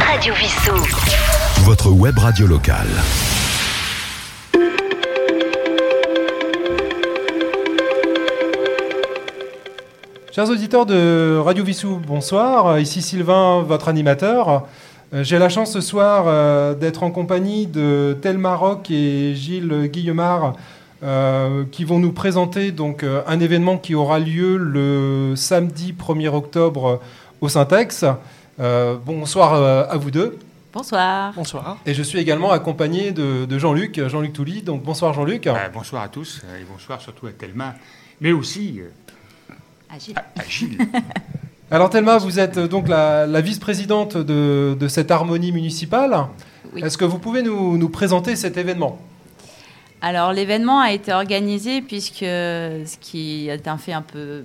Radio Vissou. Votre web radio locale. Chers auditeurs de Radio Vissou, bonsoir. Ici Sylvain, votre animateur. Euh, J'ai la chance ce soir euh, d'être en compagnie de Tel Maroc et Gilles Guillemard euh, qui vont nous présenter donc un événement qui aura lieu le samedi 1er octobre au Syntex. Euh, bonsoir euh, à vous deux. Bonsoir. Bonsoir. Et je suis également accompagné de, de Jean-Luc, Jean-Luc Touly. Donc bonsoir Jean-Luc. Euh, bonsoir à tous et bonsoir surtout à Thelma, mais aussi euh, Agile. à, à Gilles. Alors Thelma, vous êtes donc la, la vice-présidente de, de cette harmonie municipale. Oui. Est-ce que vous pouvez nous, nous présenter cet événement? Alors l'événement a été organisé puisque ce qui est un fait un peu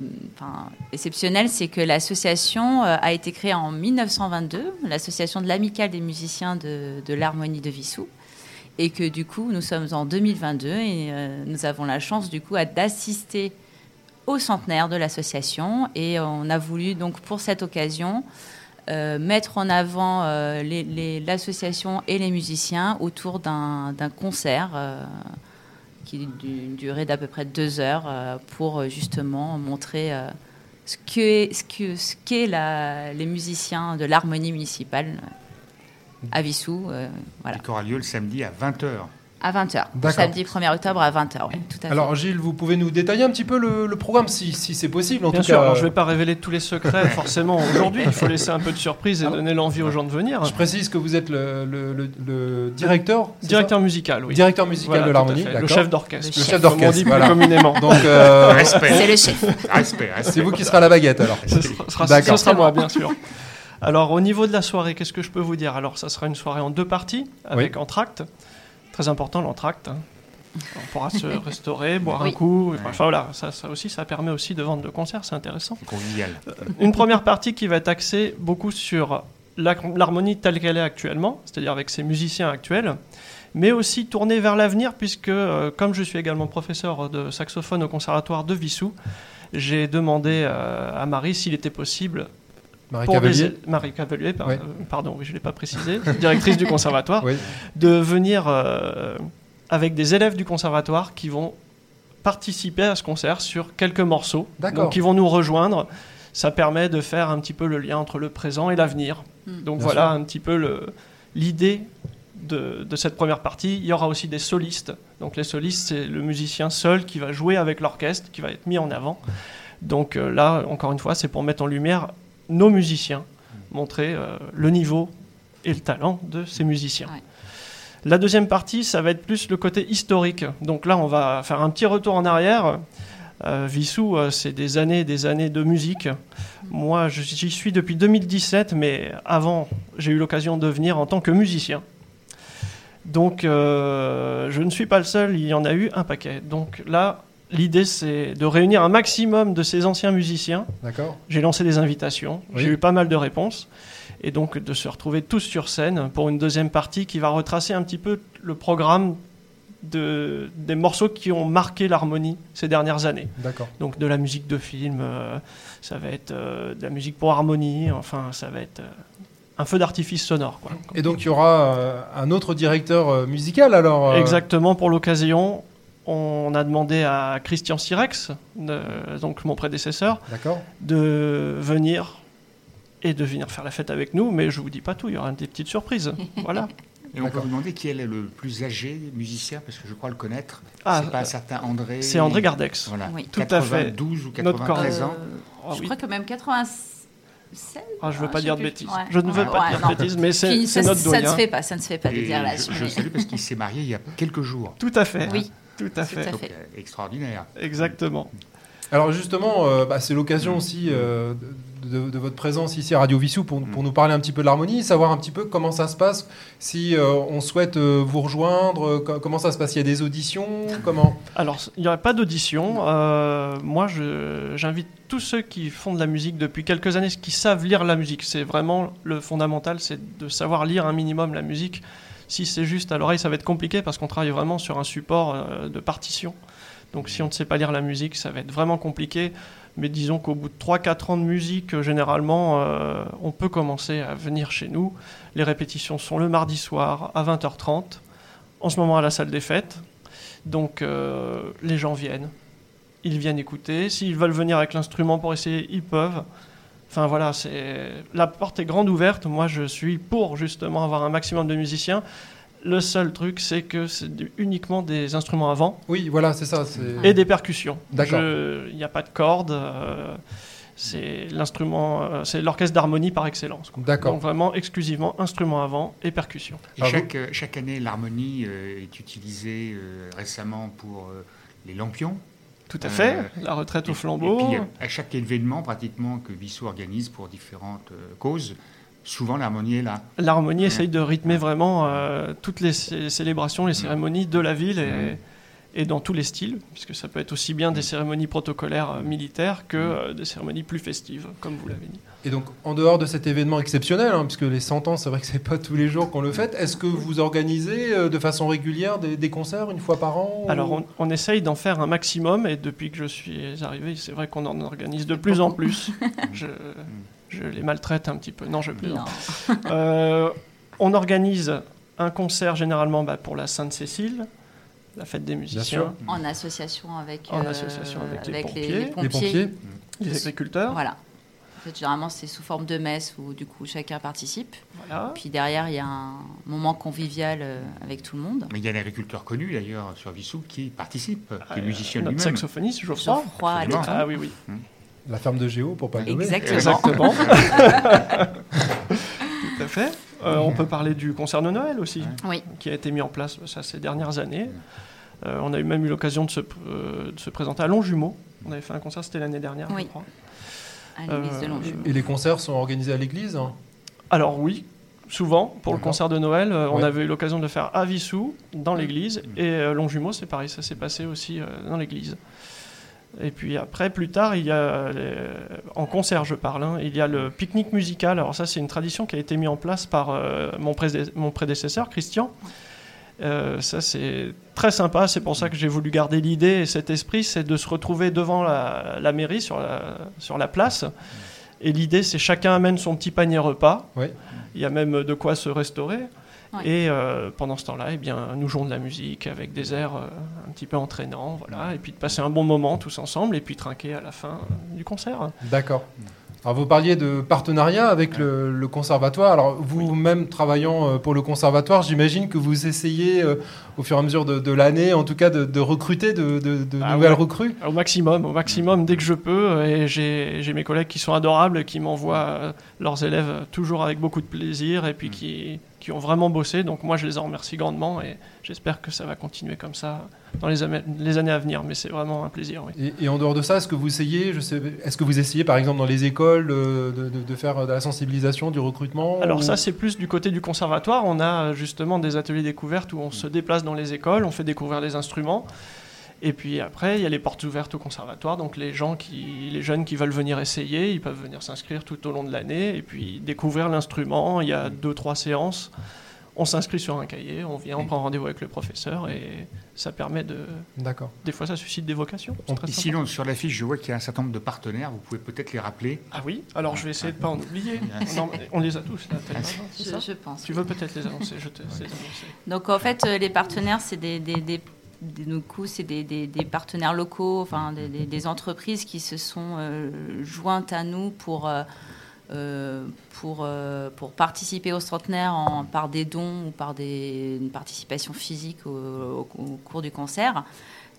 exceptionnel, c'est que l'association euh, a été créée en 1922, l'association de l'amicale des musiciens de, l'harmonie de Vissou. Et que du coup, nous sommes en 2022 et euh, nous avons la chance du coup d'assister au centenaire de l'association. Et on a voulu donc pour cette occasion euh, mettre en avant euh, l'association et les musiciens autour d'un concert euh, qui d'une durée d'à peu près deux heures pour justement montrer ce qu'est ce que, ce les musiciens de l'harmonie municipale à Vissou, voilà, qui aura lieu le samedi à 20h. À 20h. D'accord. Samedi 1er octobre à 20h, oui, tout à fait. Alors Gilles, vous pouvez nous détailler un petit peu le, le programme si, si c'est possible en Bien tout sûr, cas. alors je ne vais pas révéler tous les secrets forcément aujourd'hui. Il faut laisser un peu de surprise et Alors- donner l'envie aux gens de venir. Je précise que vous êtes le, le- le- le directeur Directeur musical, oui. directeur musical Voilà, de l'harmonie. Le chef d'orchestre. Le chef Comme on d'orchestre, dit plus voilà. communément. Donc euh, Respect. C'est le chef. Respect, respect. c'est vous qui sera la baguette alors. Ce sera, ce moi, bien sûr. Alors, au niveau de la soirée, qu'est-ce que je peux vous dire? Alors, ça sera une soirée en deux parties, avec entracte. Très important, l'entracte. hein. On pourra se restaurer, boire un coup. Enfin, voilà, ça, ça aussi, ça permet aussi de vendre de concerts, c'est intéressant. Convivial. Une première partie qui va être axée beaucoup sur l'harmonie telle qu'elle est actuellement, c'est-à-dire avec ses musiciens actuels, mais aussi tournée vers l'avenir, puisque euh, comme je suis également professeur de saxophone au conservatoire de Vissou, j'ai demandé euh, à Marie s'il était possible Marie pour Cavalier. des- Marie Cavalier, par- Ouais. euh, pardon, oui, je ne l'ai pas précisé, directrice du conservatoire, Oui. de venir euh, avec des élèves du conservatoire qui vont participer à ce concert sur quelques morceaux. D'accord. Donc, ils vont nous rejoindre. Ça permet de faire un petit peu le lien entre le présent et l'avenir. Mm. Donc Bien voilà sûr. un petit peu le- l'idée de, de cette première partie. Il y aura aussi des solistes. Donc les solistes, c'est le musicien seul qui va jouer avec l'orchestre, qui va être mis en avant. Donc euh, là, encore une fois, c'est pour mettre en lumière nos musiciens, montrer euh, le niveau et le talent de ces musiciens. Ouais. La deuxième partie, ça va être plus le côté historique. Donc là, on va faire un petit retour en arrière. Euh, Vissou, euh, c'est des années et des années de musique. Moi, j'y suis depuis 2017, mais avant, j'ai eu l'occasion de venir en tant que musicien. Donc, euh, je ne suis pas le seul, il y en a eu un paquet. Donc là, l'idée, c'est de réunir un maximum de ces anciens musiciens. D'accord. J'ai lancé des invitations, Oui. j'ai eu pas mal de réponses. Et donc, de se retrouver tous sur scène pour une deuxième partie qui va retracer un petit peu le programme de, des morceaux qui ont marqué l'harmonie ces dernières années. D'accord. Donc de la musique de film, euh, ça va être euh, de la musique pour harmonie, enfin ça va être euh, un feu d'artifice sonore. Quoi. Et donc il y aura un autre directeur musical alors. Exactement pour l'occasion, on a demandé à Christian Sirex, de- donc mon prédécesseur, de venir et de venir faire la fête avec nous, mais je vous dis pas tout, il y aura des petites surprises. voilà. Et on peut vous demander qui est le plus âgé musicien, parce que je crois le connaître. Ah, c'est pas un certain André. C'est André Gardex. Voilà. Oui. Tout à fait. 92 ou Notre 93 Euh, ans. Ah je oui. crois que même 87. Ah, je veux Ah, pas je dire de bêtises. Ouais. Je ne veux Ouais, pas ouais, dire de bêtises, mais c'est Puis c'est ça, notre ça ne doyen. se fait pas, ça ne se fait pas de dire là. je, je salue parce qu'il s'est marié il y a quelques jours. Tout à fait. Oui, Tout à fait. à Donc, fait. extraordinaire. Exactement. Alors justement, euh, bah, c'est l'occasion aussi euh, de, de votre présence ici à Radio Vissou pour, pour nous parler un petit peu de l'harmonie, savoir un petit peu comment ça se passe, si euh, on souhaite euh, vous rejoindre, co- comment ça se passe, il y a des auditions, comment Alors, il n'y aura pas d'audition. Euh, moi, j'invite tous ceux qui font de la musique depuis quelques années, qui savent lire la musique. C'est vraiment le fondamental, c'est de savoir lire un minimum la musique. Si c'est juste à l'oreille, ça va être compliqué parce qu'on travaille vraiment sur un support euh, de partition. Donc, si on ne sait pas lire la musique, ça va être vraiment compliqué. Mais disons qu'au bout de 3-4 ans de musique, euh, généralement, euh, on peut commencer à venir chez nous. Les répétitions sont le mardi soir à 20h30, en ce moment à la salle des fêtes. Donc les gens viennent, ils viennent écouter. S'ils veulent venir avec l'instrument pour essayer, ils peuvent. Enfin voilà, c'est la porte est grande ouverte. Moi, je suis pour justement avoir un maximum de musiciens. Le seul truc, c'est que c'est uniquement des instruments à vent Oui, voilà, c'est ça. et des percussions. D'accord. Il n'y a pas de cordes. euh, c'est l'instrument, euh, c'est l'orchestre d'harmonie par excellence. D'accord. Donc vraiment exclusivement instruments à vent et percussions. Et chaque, euh, chaque année, l'harmonie est utilisée récemment pour les lampions. Tout à Euh, fait. La retraite au flambeau. Et puis, euh, à chaque événement, pratiquement, que Vissou organise pour différentes euh, causes, souvent l'harmonie est là. L'harmonie essaye de rythmer vraiment euh, toutes les cé- célébrations, les cérémonies de la ville et. Et dans tous les styles, puisque ça peut être aussi bien des cérémonies protocolaires euh, militaires que euh, des cérémonies plus festives, comme vous l'avez dit. Et donc, en dehors de cet événement exceptionnel, hein, puisque les 100 ans, c'est vrai que c'est pas tous les jours qu'on le fait, est-ce que vous organisez euh, de façon régulière des, des concerts une fois par an ou- Alors on, on essaye d'en faire un maximum et depuis que je suis arrivé, c'est vrai qu'on en organise de plus en plus. je, je les maltraite un petit peu. Non, je plaisante. Euh, on organise un concert généralement bah, pour la Sainte-Cécile, la fête des musiciens, sûr. En association avec, En euh, association avec les pompiers. les les pompiers. pompiers les agriculteurs. Voilà. En fait, généralement, c'est sous forme de messe où du coup chacun participe. Voilà. Puis derrière, il y a un moment convivial euh, avec tout le monde. Mais il y a l'agriculteur connu, d'ailleurs, sur Vissou, qui participe, qui est Euh, musicien lui-même. saxophoniste, à Absolument. l'étang. Ah oui, oui. La ferme de Géo, pour pas le nommer. Exactement. Exactement. Tout à fait. Euh, on peut parler du concert de Noël aussi, Oui. qui a été mis en place ça, ces dernières années. Euh, on a eu même eu l'occasion de, se euh, de se présenter à Longjumeau. On avait fait un concert, c'était l'année dernière, Oui. je crois. À l'église de Longjumeau. Et les concerts sont organisés à l'église hein? Alors oui, souvent, pour le concert de Noël, euh, on avait eu l'occasion de le faire à Vissou, dans l'église, et euh, Longjumeau, c'est pareil, ça s'est passé aussi euh, dans l'église. Et puis après, plus tard, il y a, les- en concert je parle, hein, il y a le pique-nique musical. Alors ça, c'est une tradition qui a été mise en place par euh, mon, prédé- mon prédécesseur, Christian. Euh, ça, c'est très sympa, c'est pour ça que j'ai voulu garder l'idée et cet esprit, c'est de se retrouver devant la, la mairie, sur la, sur la place. Et l'idée, c'est chacun amène son petit panier repas. Il y a même de quoi se restaurer. Ouais. Et euh, pendant ce temps-là, eh bien, nous jouons de la musique avec des airs euh, un petit peu entraînants, voilà, et puis de passer un bon moment tous ensemble, et puis trinquer à la fin du concert. D'accord. Alors vous parliez de partenariat avec le, le conservatoire. Alors vous-même travaillant euh, pour le conservatoire, j'imagine que vous essayez euh, au fur et à mesure de, de l'année, en tout cas, de, de recruter de, de- de Ah nouvelles ouais. recrues. Au maximum, au maximum, dès que je peux. Et j'ai mes collègues qui sont adorables, qui m'envoient leurs élèves toujours avec beaucoup de plaisir, et puis qui, qui ont vraiment bossé. Donc moi, je les en remercie grandement, et j'espère que ça va continuer comme ça dans les, années à venir. Mais c'est vraiment un plaisir, oui. Et, et en dehors de ça, est-ce que vous essayez, je sais, est-ce que vous essayez par exemple dans les écoles de, de- de faire de la sensibilisation, du recrutement Alors ou- ça, c'est plus du côté du conservatoire. On a justement des ateliers découvertes où on se déplace dans les écoles, on fait découvrir les instruments. Et puis après, il y a les portes ouvertes au conservatoire. Donc les gens qui, les jeunes qui veulent venir essayer, ils peuvent venir s'inscrire tout au long de l'année et puis découvrir l'instrument. Il y a deux, trois séances. On s'inscrit sur un cahier, on vient, on prend rendez-vous avec le professeur et ça permet de. D'accord. Des fois, ça suscite des vocations. Sinon, sur l'affiche, je vois qu'il y a un certain nombre de partenaires. Vous pouvez peut-être les rappeler. Ah oui Alors je vais essayer de pas en oublier. Non, mais on les a tous là. tellement, Je, ça je pense. Tu veux peut-être les annoncer Je te les annoncer. Donc en fait, euh, les partenaires, c'est des, des, des, des- du coup, c'est des, partenaires locaux, enfin des, entreprises qui se sont euh, jointes à nous pour euh, euh, pour participer au centenaire en, par des dons ou par des, une participation physique au, cours du concert.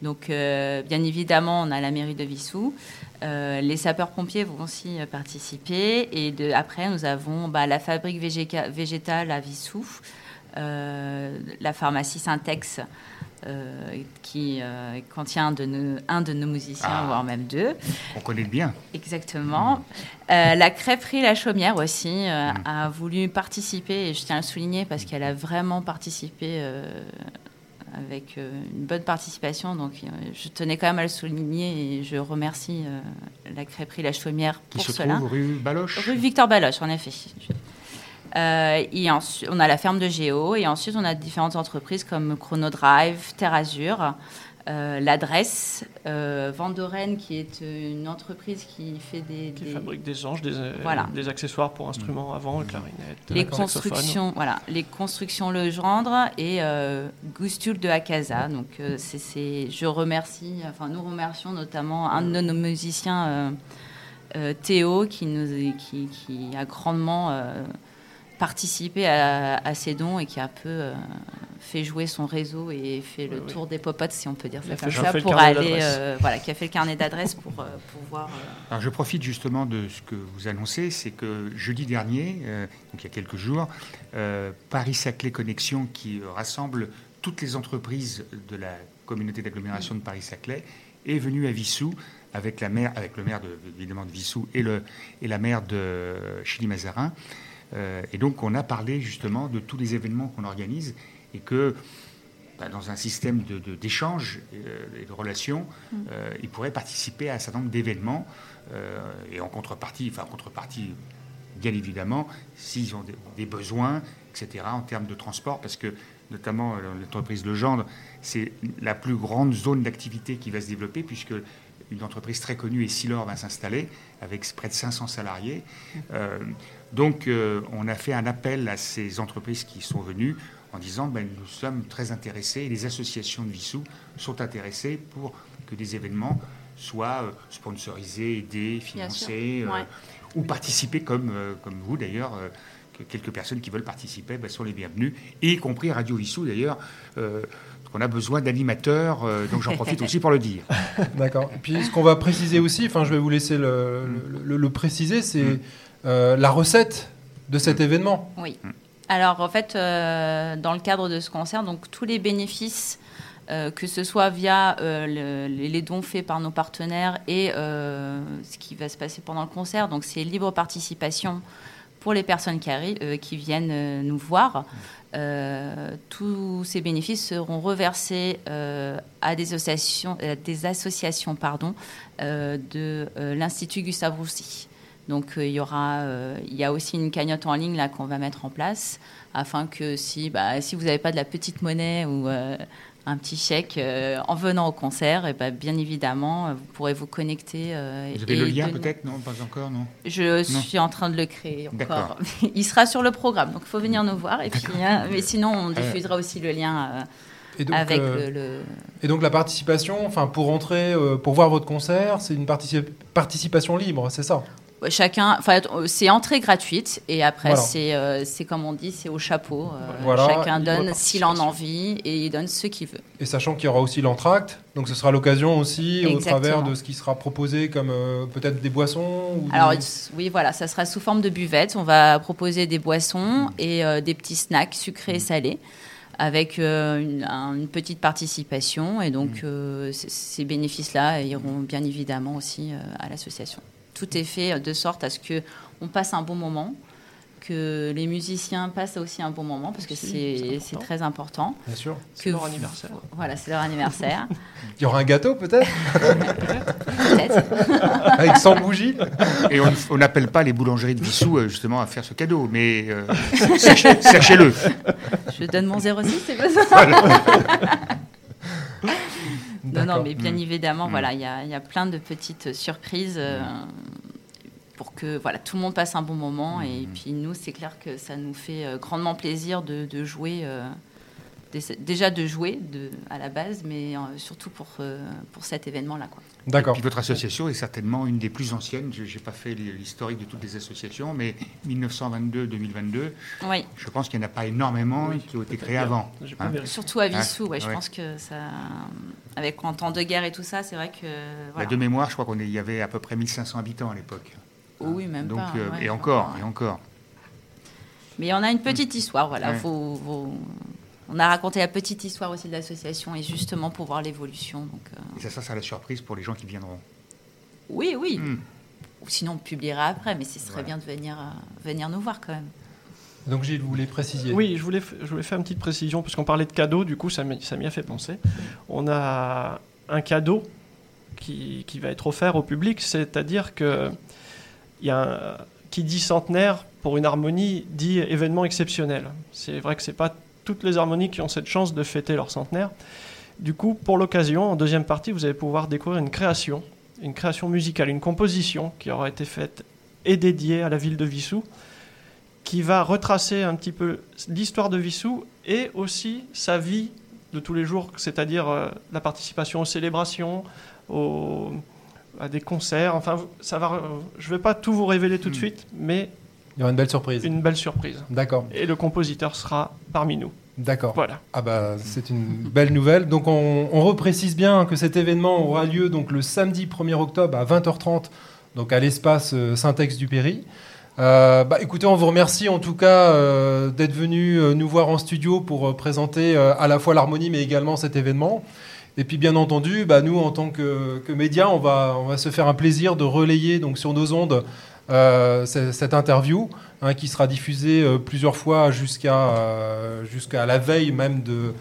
Donc, bien évidemment, on a la mairie de Vissou. Les sapeurs-pompiers vont aussi participer. Et de, après, nous avons bah, la fabrique végétale à Vissou, la pharmacie Syntex, euh, qui euh, contient de nos- un de nos musiciens, Ah. voire même deux. On connaît bien. Exactement. Euh, la crêperie La Chaumière aussi euh, a voulu participer, et je tiens à le souligner parce qu'elle a vraiment participé avec une bonne participation. Donc je tenais quand même à le souligner et je remercie la crêperie La Chaumière Qui pour se cela. trouve rue Baloche. Rue Victor Baloche, en effet. Euh, et ensuite, on a la ferme de Géo et ensuite on a différentes entreprises comme Chronodrive, Terre Azur, euh, l'adresse. Euh, Vandoren, qui est une entreprise qui fait des. Qui des- fabrique des anges, des, euh, Voilà. des accessoires pour instruments avant, clarinette. les constructions, voilà, les constructions Legendre et euh, Gustul de Akaza. Donc, euh, c'est, je remercie, enfin, nous remercions notamment un de nos musiciens, euh, euh, Théo, qui, nous, qui, qui a grandement euh, participé à, à ces dons et qui a un peu euh, fait jouer son réseau et fait le Oui, oui. tour des popotes, si on peut dire ça comme ça, pour aller, euh, voilà, qui a fait le carnet d'adresses pour euh, pouvoir. euh, Alors je profite justement de ce que vous annoncez, c'est que jeudi dernier, euh, donc il y a quelques jours, euh, Paris-Saclay Connexion, qui rassemble toutes les entreprises de la communauté d'agglomération de Paris-Saclay, est venu à Vissou avec, la maire, avec le maire de, évidemment de Vissou et, le, et la maire de Chili-Mazarin. Euh, et donc on a parlé justement de tous les événements qu'on organise et que bah, dans un système de- de- d'échange euh, et de relations, euh, ils pourraient participer à un certain nombre d'événements euh, et en contrepartie, enfin en contrepartie, bien évidemment, s'ils ont des, besoins, etc., en termes de transport, parce que notamment euh, l'entreprise Legendre, c'est la plus grande zone d'activité qui va se développer, puisque une entreprise très connue, Essilor, va s'installer avec près de 500 salariés. Euh, donc, euh, on a fait un appel à ces entreprises qui sont venues en disant ben, nous sommes très intéressés et les associations de Vissou sont intéressées pour que des événements soient euh, sponsorisés, aidés, financés, euh, Ouais. ou participer comme, euh, comme vous d'ailleurs. euh, que quelques personnes qui veulent participer ben, sont les bienvenues, y compris Radio Vissou d'ailleurs. Euh, on a besoin d'animateurs, euh, donc j'en profite aussi pour le dire. D'accord. Et puis ce qu'on va préciser aussi, enfin je vais vous laisser le, le- le- le préciser, c'est Mm. Euh, la recette de cet événement. Oui. Mm. Alors, en fait, euh, dans le cadre de ce concert, donc tous les bénéfices, euh, que ce soit via euh, le- les, dons faits par nos partenaires et euh, ce qui va se passer pendant le concert, donc c'est libre participation pour les personnes qui, euh, viennent euh, nous voir. Euh, tous ces bénéfices seront reversés euh, à des associations, à des associations pardon, euh, de euh, l'Institut Gustave Roussy. Donc euh, il y aura, euh, il y a aussi une cagnotte en ligne là qu'on va mettre en place afin que si, bah, si vous n'avez pas de la petite monnaie ou euh, un petit chèque euh, en venant au concert, et bah, bien évidemment vous pourrez vous connecter. euh, Vous avez et le lien peut-être? Non, pas encore, non? Je suis en train de le créer encore. Il sera sur le programme, donc il faut venir nous voir. Et puis, hein, mais sinon on diffusera aussi le lien Et donc, avec le, le- et donc la participation, enfin pour entrer, pour voir votre concert, c'est une partici- participation libre, c'est ça? Chacun, enfin, c'est entrée gratuite et après Voilà. c'est, euh, c'est comme on dit, c'est au chapeau. Euh, Voilà, chacun donne s'il en a envie et il donne ce qu'il veut. Et sachant qu'il y aura aussi l'entracte, donc ce sera l'occasion aussi, au travers de ce qui sera proposé comme euh, peut-être des boissons ou Alors des- oui, voilà, ça sera sous forme de buvette. On va proposer des boissons et euh, des petits snacks sucrés et salés avec euh, une, un- une petite participation et donc euh, c- ces bénéfices-là iront bien évidemment aussi euh, à l'association. Tout est fait de sorte à ce que on passe un bon moment, que les musiciens passent aussi un bon moment parce que c'est c'est c'est important. très important. Bien sûr. C'est leur vous- anniversaire. Voilà, c'est leur anniversaire. Il y aura un gâteau peut-être Peut-être. Avec 100 bougies Et on n'appelle pas les boulangeries de Vissou euh, justement à faire ce cadeau, mais euh, sachez- sachez-le. Je donne mon 06, c'est pas ça Non, non, mais bien Mm. évidemment, Mm. voilà, il y y a plein de petites surprises euh, pour que voilà, tout le monde passe un bon moment. Et Mm. puis nous, c'est clair que ça nous fait euh, grandement plaisir de, de jouer, euh, déjà de jouer de, à la base, mais euh, surtout pour, euh, pour cet événement-là. D'accord. Puis votre association est certainement une des plus anciennes. Je n'ai pas fait l'historique de toutes les associations, mais 1922-2022, Oui, je pense qu'il n'y en a pas énormément Oui, qui ont été bien. avant. Hein. surtout à Vissou, ouais, je ouais. pense que ça. Avec en temps de guerre et tout ça, c'est vrai que. voilà. Bah, de mémoire, je crois qu'il y avait à peu près 1500 habitants à l'époque. Oh oui, même Donc, pas. euh, ouais, et encore, et encore. Mais on a une petite histoire, voilà. Ouais. Faut- faut- On a raconté la petite histoire aussi de l'association et justement pour voir l'évolution. Donc, euh, Et ça, ça sera la surprise pour les gens qui viendront. oui, oui. Hmm. Sinon, on publiera après, mais ce serait Voilà. bien de venir, euh, venir nous voir quand même. Donc Gilles, vous voulez préciser? Oui, je voulais, je voulais faire une petite précision, parce qu'on parlait de cadeaux, du coup, ça m'y ça m'y a fait penser. On a un cadeau qui, qui va être offert au public, c'est-à-dire que il y a un- qui dit centenaire pour une harmonie dit événement exceptionnel. C'est vrai que c'est pas toutes les harmonies qui ont cette chance de fêter leur centenaire, Du coup, pour l'occasion, en deuxième partie, vous allez pouvoir découvrir une création, une création musicale, une composition qui aura été faite et dédiée à la ville de Vissou, qui va retracer un petit peu l'histoire de Vissou et aussi sa vie de tous les jours, c'est-à-dire euh, la participation aux célébrations, aux, à des concerts. Enfin, ça va. Je ne vais pas tout vous révéler tout de Mm. suite, mais Il y aura une belle surprise. une belle surprise. D'accord, Et le compositeur sera parmi nous. d'accord. Voilà. Ah bah c'est une belle nouvelle. Donc on, on reprécise bien que cet événement aura lieu donc le samedi 1er octobre à 20h30 donc à l'espace euh, Syntex du Péry. Euh, bah, écoutez, on vous remercie en tout cas euh, d'être venu euh, nous voir en studio pour présenter à la fois l'harmonie mais également cet événement. Et puis bien entendu, bah, nous en tant que, que médias, on va, on va se faire un plaisir de relayer donc sur nos ondes cette interview hein, qui sera diffusée euh, plusieurs fois jusqu'à euh, jusqu'à la veille même de,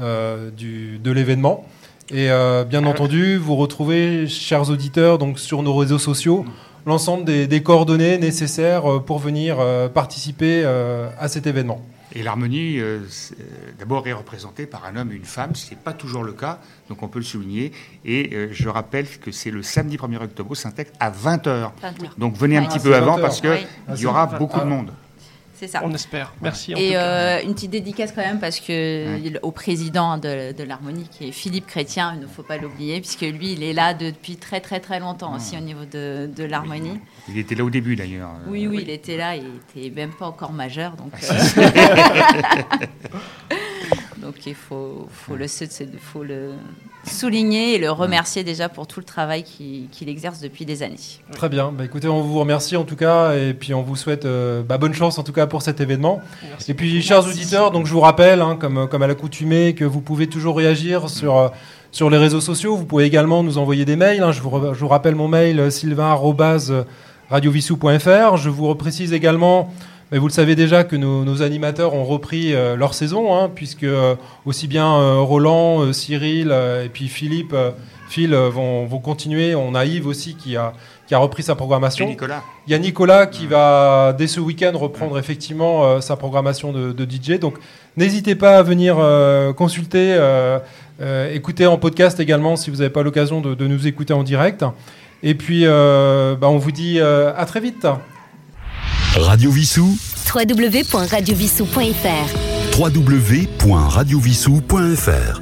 euh, du, de l'événement. Et euh, bien entendu, vous retrouvez, chers auditeurs, donc sur nos réseaux sociaux, l'ensemble des, des coordonnées nécessaires euh, pour venir euh, participer euh, à cet événement. Et l'harmonie, euh, euh, d'abord, est représentée par un homme et une femme. Ce n'est pas toujours le cas, donc on peut le souligner. Et euh, je rappelle que c'est le samedi 1er octobre au Syntex à 20h. Donc venez un petit Ah, peu c'est avant 20 parce qu'il Oui. Ah, y aura c'est- beaucoup ah. de monde. C'est ça. On espère. Merci. en tout Et cas. euh, une petite dédicace quand même parce que Ouais. il- au président de, de l'harmonie qui est Philippe Chrétien, il ne faut pas l'oublier puisque lui il est là depuis très très très longtemps aussi au niveau de, de l'harmonie. Il était là au début d'ailleurs. Oui, oui, il était là, il était même pas encore majeur, donc, Ah, euh, donc il faut, faut, le, c'est- faut le souligner et le remercier déjà pour tout le travail qu'il exerce depuis des années. Très bien. Bah, écoutez, on vous remercie en tout cas et puis on vous souhaite euh, bah, bonne chance en tout cas pour cet événement. Merci. Et puis, chers auditeurs, donc je vous rappelle, hein, comme, comme à l'accoutumée, que vous pouvez toujours réagir sur, euh, sur les réseaux sociaux. Vous pouvez également nous envoyer des mails. hein. Je, vous, je vous rappelle mon mail euh, sylvain@radiovissou.fr. Je vous reprécise également, mais vous le savez déjà, que nos, nos animateurs ont repris euh, leur saison, hein, puisque euh, aussi bien euh, Roland, Cyril et puis Philippe, Phil vont, vont continuer. On a Yves aussi qui a, qui a repris sa Et programmation. Nicolas Il y a Nicolas qui va, dès ce week-end, reprendre effectivement sa programmation de, de DJ. Donc, n'hésitez pas à venir consulter, écouter en podcast également si vous n'avez pas l'occasion de, de nous écouter en direct. Et puis, bah, on vous dit à très vite. Radio Vissou, www.radiovissou.fr www.radiovissou.fr